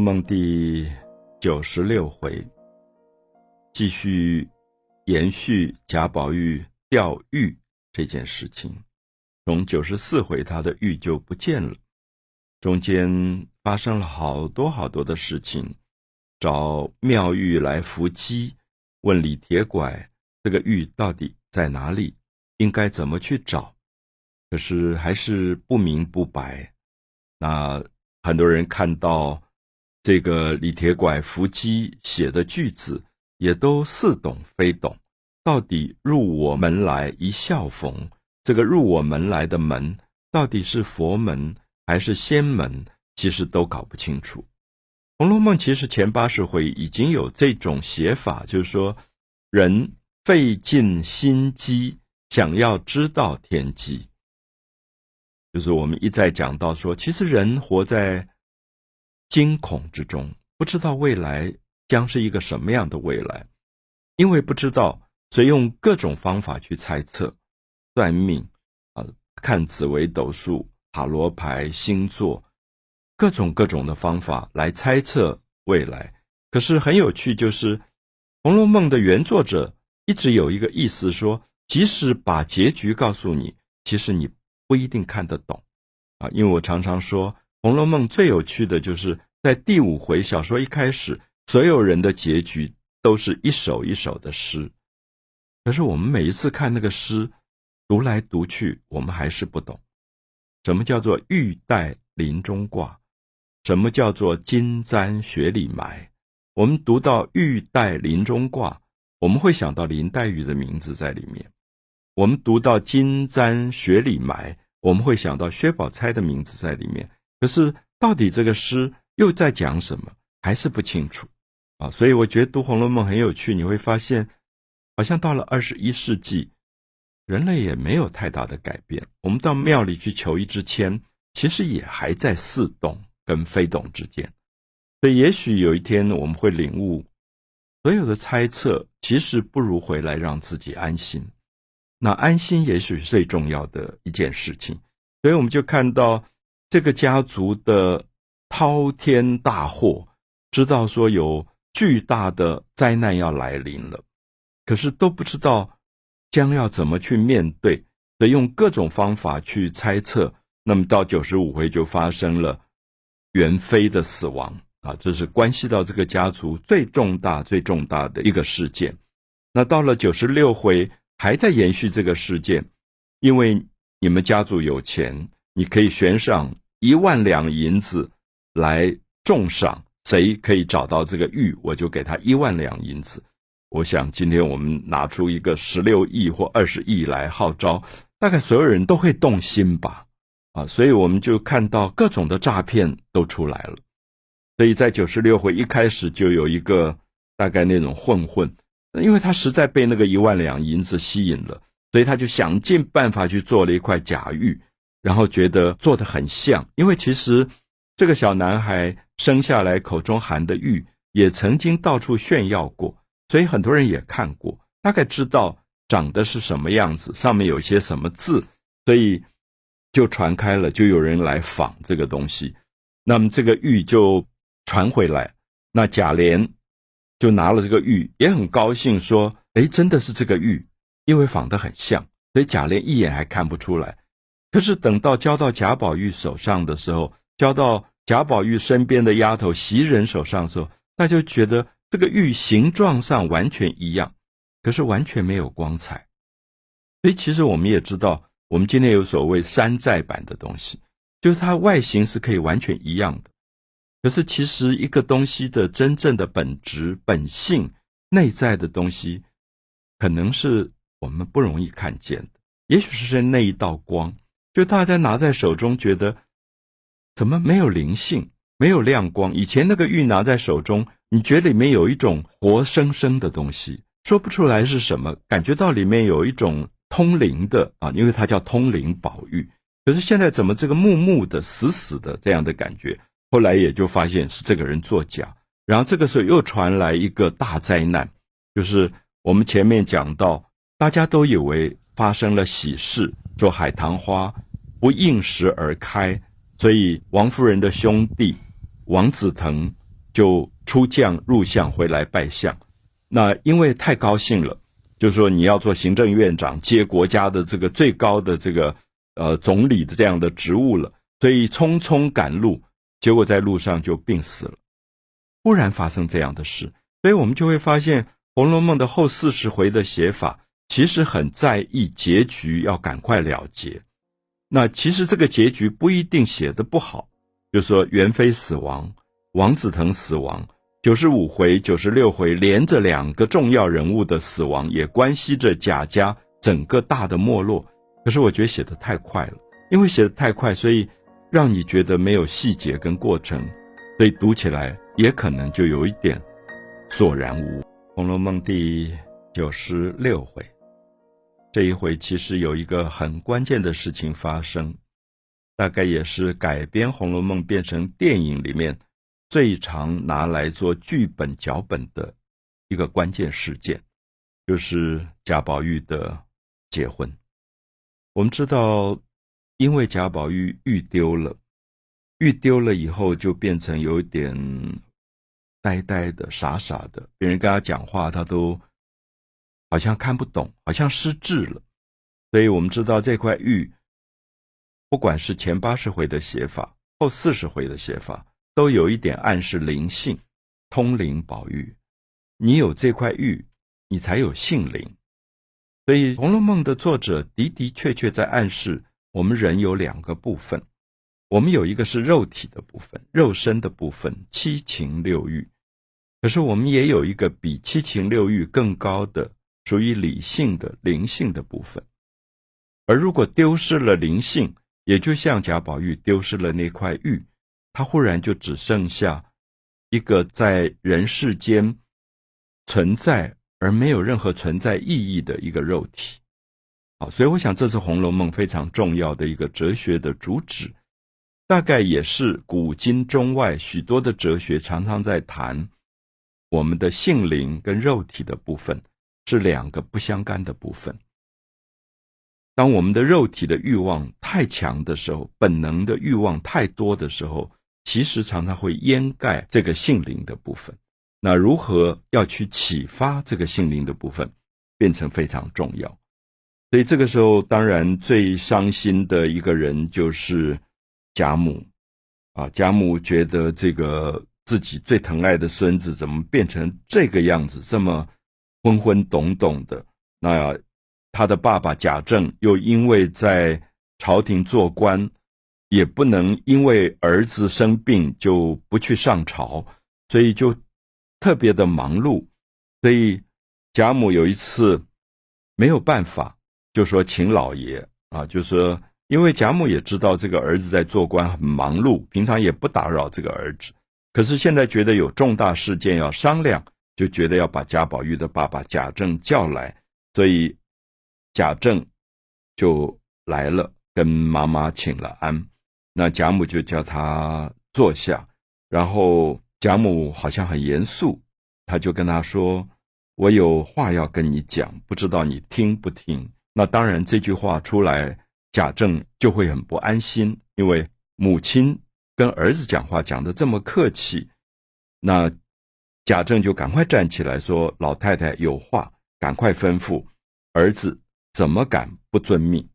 梦》第九十六回，继续延续贾宝玉钓玉这件事情。从九十四回，他的玉就不见了，中间发生了好多好多的事情。找妙玉来伏击，问李铁拐这个玉到底在哪里，应该怎么去找？可是还是不明不白。那很多人看到。这个李铁拐伏击写的句子，也都似懂非懂。到底入我门来一笑逢，这个入我门来的门，到底是佛门还是仙门？其实都搞不清楚。《红楼梦》其实前八十回已经有这种写法，就是说，人费尽心机想要知道天机，就是我们一再讲到说，其实人活在。惊恐之中，不知道未来将是一个什么样的未来，因为不知道，所以用各种方法去猜测、算命啊，看紫微斗数、塔罗牌、星座，各种各种的方法来猜测未来。可是很有趣，就是《红楼梦》的原作者一直有一个意思，说即使把结局告诉你，其实你不一定看得懂啊。因为我常常说。《红楼梦》最有趣的就是在第五回小说一开始，所有人的结局都是一首一首的诗。可是我们每一次看那个诗，读来读去，我们还是不懂什么叫做玉带林中挂，什么叫做金簪雪里埋。我们读到玉带林中挂，我们会想到林黛玉的名字在里面；我们读到金簪雪里埋，我们会想到薛宝钗的名字在里面。可是，到底这个诗又在讲什么，还是不清楚啊？所以我觉得读《红楼梦》很有趣。你会发现，好像到了二十一世纪，人类也没有太大的改变。我们到庙里去求一支签，其实也还在似懂跟非懂之间。所以，也许有一天我们会领悟，所有的猜测其实不如回来让自己安心。那安心也许是最重要的一件事情。所以，我们就看到。这个家族的滔天大祸，知道说有巨大的灾难要来临了，可是都不知道将要怎么去面对，得用各种方法去猜测。那么到九十五回就发生了元妃的死亡啊，这是关系到这个家族最重大、最重大的一个事件。那到了九十六回还在延续这个事件，因为你们家族有钱。你可以悬赏一万两银子来重赏，谁可以找到这个玉，我就给他一万两银子。我想今天我们拿出一个十六亿或二十亿来号召，大概所有人都会动心吧？啊，所以我们就看到各种的诈骗都出来了。所以在九十六回一开始就有一个大概那种混混，因为他实在被那个一万两银子吸引了，所以他就想尽办法去做了一块假玉。然后觉得做的很像，因为其实这个小男孩生下来口中含的玉也曾经到处炫耀过，所以很多人也看过，大概知道长得是什么样子，上面有些什么字，所以就传开了，就有人来仿这个东西，那么这个玉就传回来，那贾琏就拿了这个玉，也很高兴，说：“哎，真的是这个玉，因为仿得很像，所以贾琏一眼还看不出来。”可是等到交到贾宝玉手上的时候，交到贾宝玉身边的丫头袭人手上的时候，那就觉得这个玉形状上完全一样，可是完全没有光彩。所以其实我们也知道，我们今天有所谓山寨版的东西，就是它外形是可以完全一样的，可是其实一个东西的真正的本质、本性、内在的东西，可能是我们不容易看见的，也许是那一道光。就大家拿在手中，觉得怎么没有灵性，没有亮光？以前那个玉拿在手中，你觉得里面有一种活生生的东西，说不出来是什么，感觉到里面有一种通灵的啊，因为它叫通灵宝玉。可是现在怎么这个木木的、死死的这样的感觉？后来也就发现是这个人作假。然后这个时候又传来一个大灾难，就是我们前面讲到，大家都以为发生了喜事。说海棠花不应时而开，所以王夫人的兄弟王子腾就出将入相回来拜相。那因为太高兴了，就说你要做行政院长，接国家的这个最高的这个呃总理的这样的职务了，所以匆匆赶路，结果在路上就病死了。忽然发生这样的事，所以我们就会发现《红楼梦》的后四十回的写法，其实很在意结局要赶快了结。那其实这个结局不一定写的不好，就说元妃死亡，王子腾死亡。九十五回、九十六回连着两个重要人物的死亡，也关系着贾家整个大的没落。可是我觉得写的太快了，因为写的太快，所以让你觉得没有细节跟过程，所以读起来也可能就有一点索然无。《红楼梦》第九十六回，这一回其实有一个很关键的事情发生，大概也是改编《红楼梦》变成电影里面。最常拿来做剧本脚本的一个关键事件，就是贾宝玉的结婚。我们知道，因为贾宝玉玉丢了，玉丢了以后就变成有点呆呆的、傻傻的，别人跟他讲话，他都好像看不懂，好像失智了。所以我们知道这块玉，不管是前八十回的写法，后四十回的写法。都有一点暗示灵性，通灵宝玉，你有这块玉，你才有性灵。所以《红楼梦》的作者的的确确在暗示，我们人有两个部分，我们有一个是肉体的部分，肉身的部分，七情六欲；可是我们也有一个比七情六欲更高的，属于理性的灵性的部分。而如果丢失了灵性，也就像贾宝玉丢失了那块玉。他忽然就只剩下一个在人世间存在而没有任何存在意义的一个肉体，好，所以我想这是《红楼梦》非常重要的一个哲学的主旨，大概也是古今中外许多的哲学常常在谈我们的性灵跟肉体的部分是两个不相干的部分。当我们的肉体的欲望太强的时候，本能的欲望太多的时候。其实常常会掩盖这个性灵的部分，那如何要去启发这个性灵的部分，变成非常重要。所以这个时候，当然最伤心的一个人就是贾母啊。贾母觉得这个自己最疼爱的孙子怎么变成这个样子，这么昏昏懂懂的？那他的爸爸贾政又因为在朝廷做官。也不能因为儿子生病就不去上朝，所以就特别的忙碌。所以贾母有一次没有办法，就说请老爷啊，就说因为贾母也知道这个儿子在做官很忙碌，平常也不打扰这个儿子。可是现在觉得有重大事件要商量，就觉得要把贾宝玉的爸爸贾政叫来，所以贾政就来了，跟妈妈请了安。那贾母就叫他坐下，然后贾母好像很严肃，他就跟他说：“我有话要跟你讲，不知道你听不听？”那当然，这句话出来，贾政就会很不安心，因为母亲跟儿子讲话讲的这么客气，那贾政就赶快站起来说：“老太太有话，赶快吩咐。儿子怎么敢不遵命？”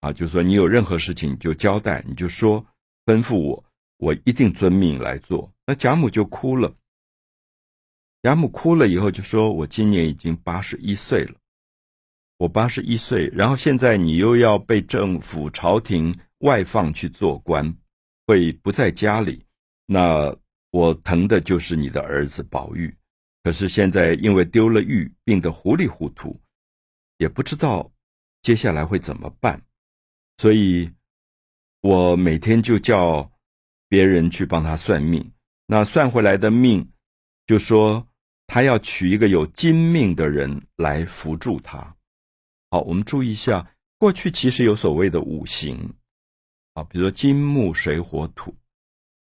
啊，就说你有任何事情就交代，你就说吩咐我，我一定遵命来做。那贾母就哭了。贾母哭了以后就说：“我今年已经八十一岁了，我八十一岁，然后现在你又要被政府朝廷外放去做官，会不在家里。那我疼的就是你的儿子宝玉，可是现在因为丢了玉，病得糊里糊涂，也不知道接下来会怎么办。”所以，我每天就叫别人去帮他算命。那算回来的命，就说他要娶一个有金命的人来扶助他。好，我们注意一下，过去其实有所谓的五行啊，比如说金木水火土。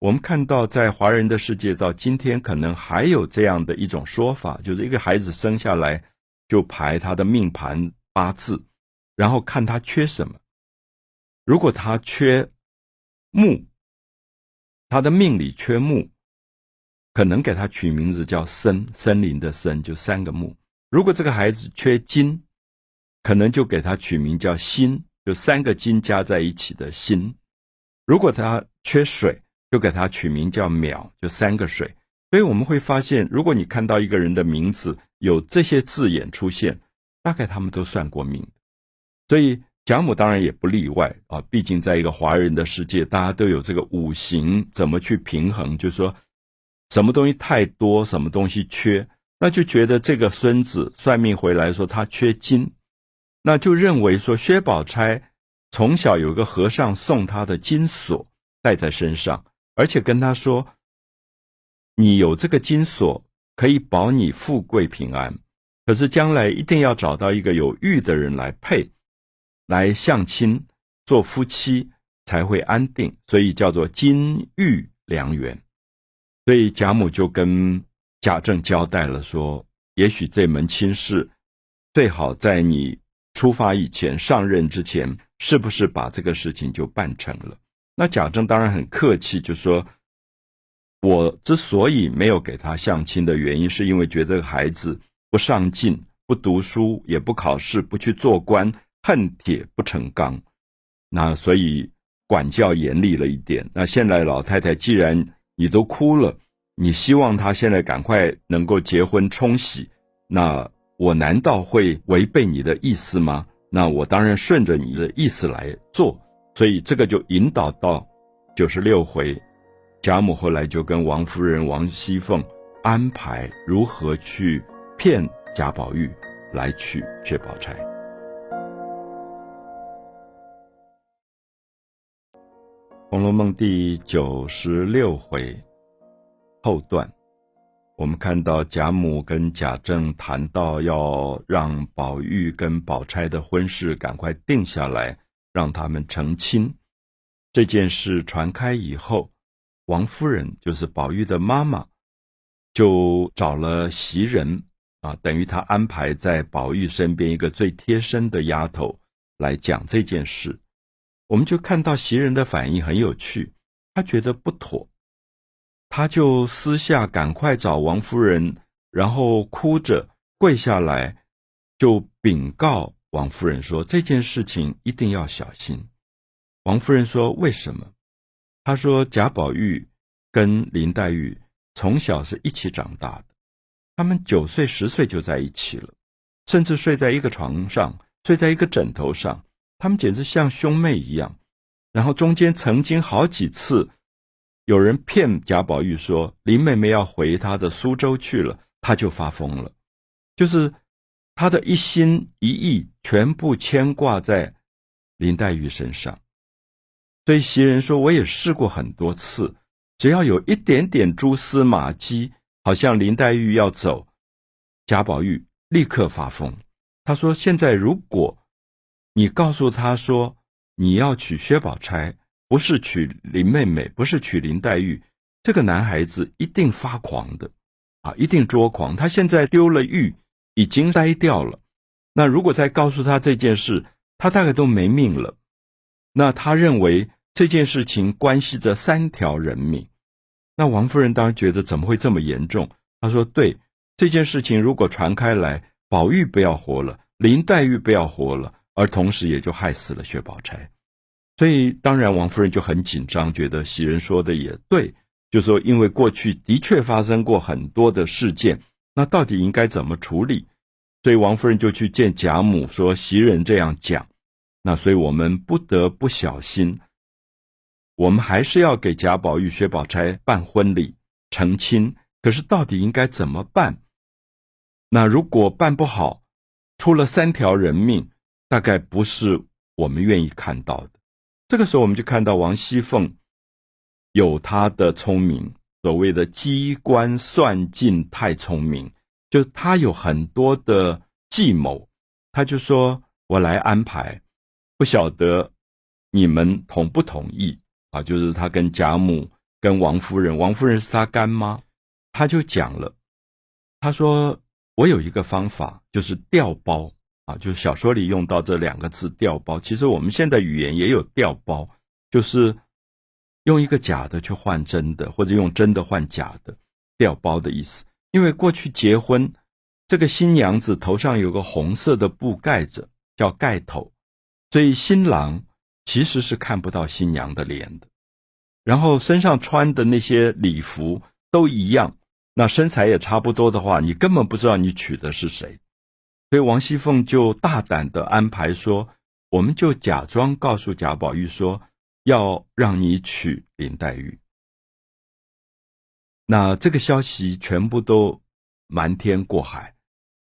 我们看到在华人的世界，到今天可能还有这样的一种说法，就是一个孩子生下来就排他的命盘八字，然后看他缺什么。如果他缺木，他的命里缺木，可能给他取名字叫森，森林的森，就三个木。如果这个孩子缺金，可能就给他取名叫辛，就三个金加在一起的辛。如果他缺水，就给他取名叫淼，就三个水。所以我们会发现，如果你看到一个人的名字有这些字眼出现，大概他们都算过命。所以贾母当然也不例外啊，毕竟在一个华人的世界，大家都有这个五行怎么去平衡，就是说什么东西太多，什么东西缺。那就觉得这个孙子算命回来说他缺金，那就认为说薛宝钗从小有个和尚送他的金锁戴在身上，而且跟他说：“你有这个金锁可以保你富贵平安，可是将来一定要找到一个有玉的人来配，来相亲做夫妻才会安定，所以叫做金玉良缘。”所以贾母就跟。贾政交代了说：“也许这门亲事，最好在你出发以前、上任之前，是不是把这个事情就办成了？”那贾政当然很客气，就说：“我之所以没有给他相亲的原因，是因为觉得孩子不上进、不读书、也不考试、不去做官，恨铁不成钢。那所以管教严厉了一点。那现在老太太既然你都哭了。”你希望他现在赶快能够结婚冲喜，那我难道会违背你的意思吗？那我当然顺着你的意思来做，所以这个就引导到九十六回，贾母后来就跟王夫人王熙凤安排如何去骗贾宝玉来娶薛宝钗，《红楼梦》第九十六回。后段，我们看到贾母跟贾政谈到要让宝玉跟宝钗的婚事赶快定下来，让他们成亲。这件事传开以后，王夫人就是宝玉的妈妈，就找了袭人啊，等于她安排在宝玉身边一个最贴身的丫头来讲这件事。我们就看到袭人的反应很有趣，她觉得不妥。他就私下赶快找王夫人，然后哭着跪下来，就禀告王夫人说：“这件事情一定要小心。”王夫人说：“为什么？”她说：“贾宝玉跟林黛玉从小是一起长大的，他们九岁十岁就在一起了，甚至睡在一个床上，睡在一个枕头上，他们简直像兄妹一样。然后中间曾经好几次。”有人骗贾宝玉说林妹妹要回她的苏州去了，他就发疯了，就是他的一心一意全部牵挂在林黛玉身上。对袭人说：“我也试过很多次，只要有一点点蛛丝马迹，好像林黛玉要走，贾宝玉立刻发疯。他说：现在如果你告诉他说你要娶薛宝钗。”不是娶林妹妹，不是娶林黛玉，这个男孩子一定发狂的，啊，一定捉狂。他现在丢了玉，已经呆掉了。那如果再告诉他这件事，他大概都没命了。那他认为这件事情关系着三条人命。那王夫人当然觉得怎么会这么严重？她说：“对这件事情，如果传开来，宝玉不要活了，林黛玉不要活了，而同时也就害死了薛宝钗。”所以，当然，王夫人就很紧张，觉得袭人说的也对，就说因为过去的确发生过很多的事件，那到底应该怎么处理？所以王夫人就去见贾母，说袭人这样讲，那所以我们不得不小心，我们还是要给贾宝玉、薛宝钗办婚礼、成亲，可是到底应该怎么办？那如果办不好，出了三条人命，大概不是我们愿意看到的。这个时候，我们就看到王熙凤有她的聪明，所谓的机关算尽太聪明，就他有很多的计谋。他就说：“我来安排，不晓得你们同不同意啊？”就是他跟贾母、跟王夫人，王夫人是他干妈，他就讲了，他说：“我有一个方法，就是调包。”啊，就是小说里用到这两个字“调包”，其实我们现在语言也有“调包”，就是用一个假的去换真的，或者用真的换假的，调包的意思。因为过去结婚，这个新娘子头上有个红色的布盖着，叫盖头，所以新郎其实是看不到新娘的脸的。然后身上穿的那些礼服都一样，那身材也差不多的话，你根本不知道你娶的是谁。所以王熙凤就大胆的安排说：“我们就假装告诉贾宝玉说，要让你娶林黛玉。”那这个消息全部都瞒天过海，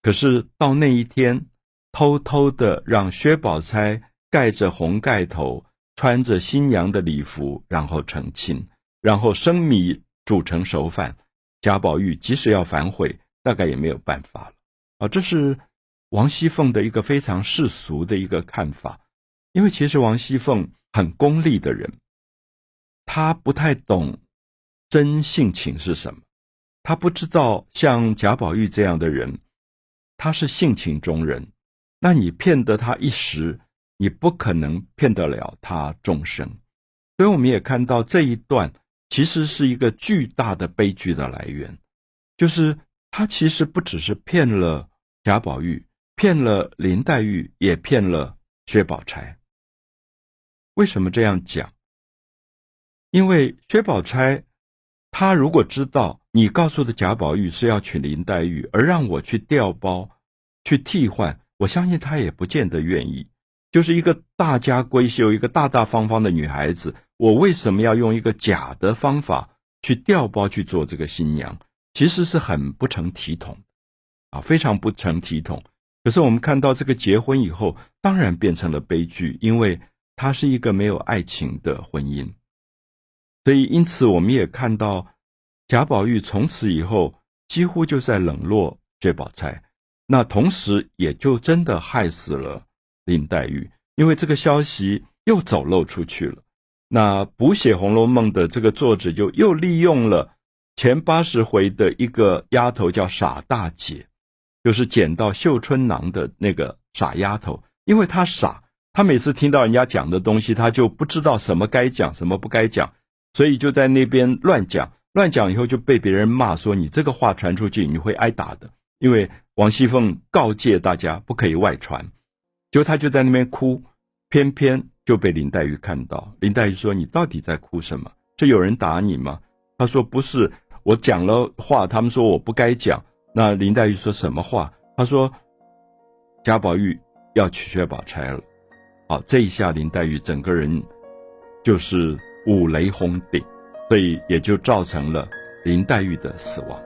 可是到那一天，偷偷的让薛宝钗盖着红盖头，穿着新娘的礼服，然后成亲，然后生米煮成熟饭，贾宝玉即使要反悔，大概也没有办法了。啊，这是。王熙凤的一个非常世俗的一个看法，因为其实王熙凤很功利的人，他不太懂真性情是什么，他不知道像贾宝玉这样的人，他是性情中人，那你骗得他一时，你不可能骗得了他终生。所以我们也看到这一段其实是一个巨大的悲剧的来源，就是他其实不只是骗了贾宝玉。骗了林黛玉，也骗了薛宝钗。为什么这样讲？因为薛宝钗，她如果知道你告诉的贾宝玉是要娶林黛玉，而让我去调包、去替换，我相信她也不见得愿意。就是一个大家闺秀，一个大大方方的女孩子，我为什么要用一个假的方法去调包去做这个新娘？其实是很不成体统，啊，非常不成体统。可是我们看到这个结婚以后，当然变成了悲剧，因为它是一个没有爱情的婚姻。所以，因此我们也看到贾宝玉从此以后几乎就在冷落薛宝钗，那同时也就真的害死了林黛玉，因为这个消息又走漏出去了。那补写《红楼梦》的这个作者就又利用了前八十回的一个丫头叫傻大姐。就是捡到绣春囊的那个傻丫头，因为她傻，他每次听到人家讲的东西，他就不知道什么该讲，什么不该讲，所以就在那边乱讲。乱讲以后就被别人骂说：“你这个话传出去，你会挨打的。”因为王熙凤告诫大家不可以外传，就他就在那边哭，偏偏就被林黛玉看到。林黛玉说：“你到底在哭什么？这有人打你吗？”他说：“不是，我讲了话，他们说我不该讲。”那林黛玉说什么话？她说：“贾宝玉要娶薛宝钗了。”好，这一下林黛玉整个人就是五雷轰顶，所以也就造成了林黛玉的死亡。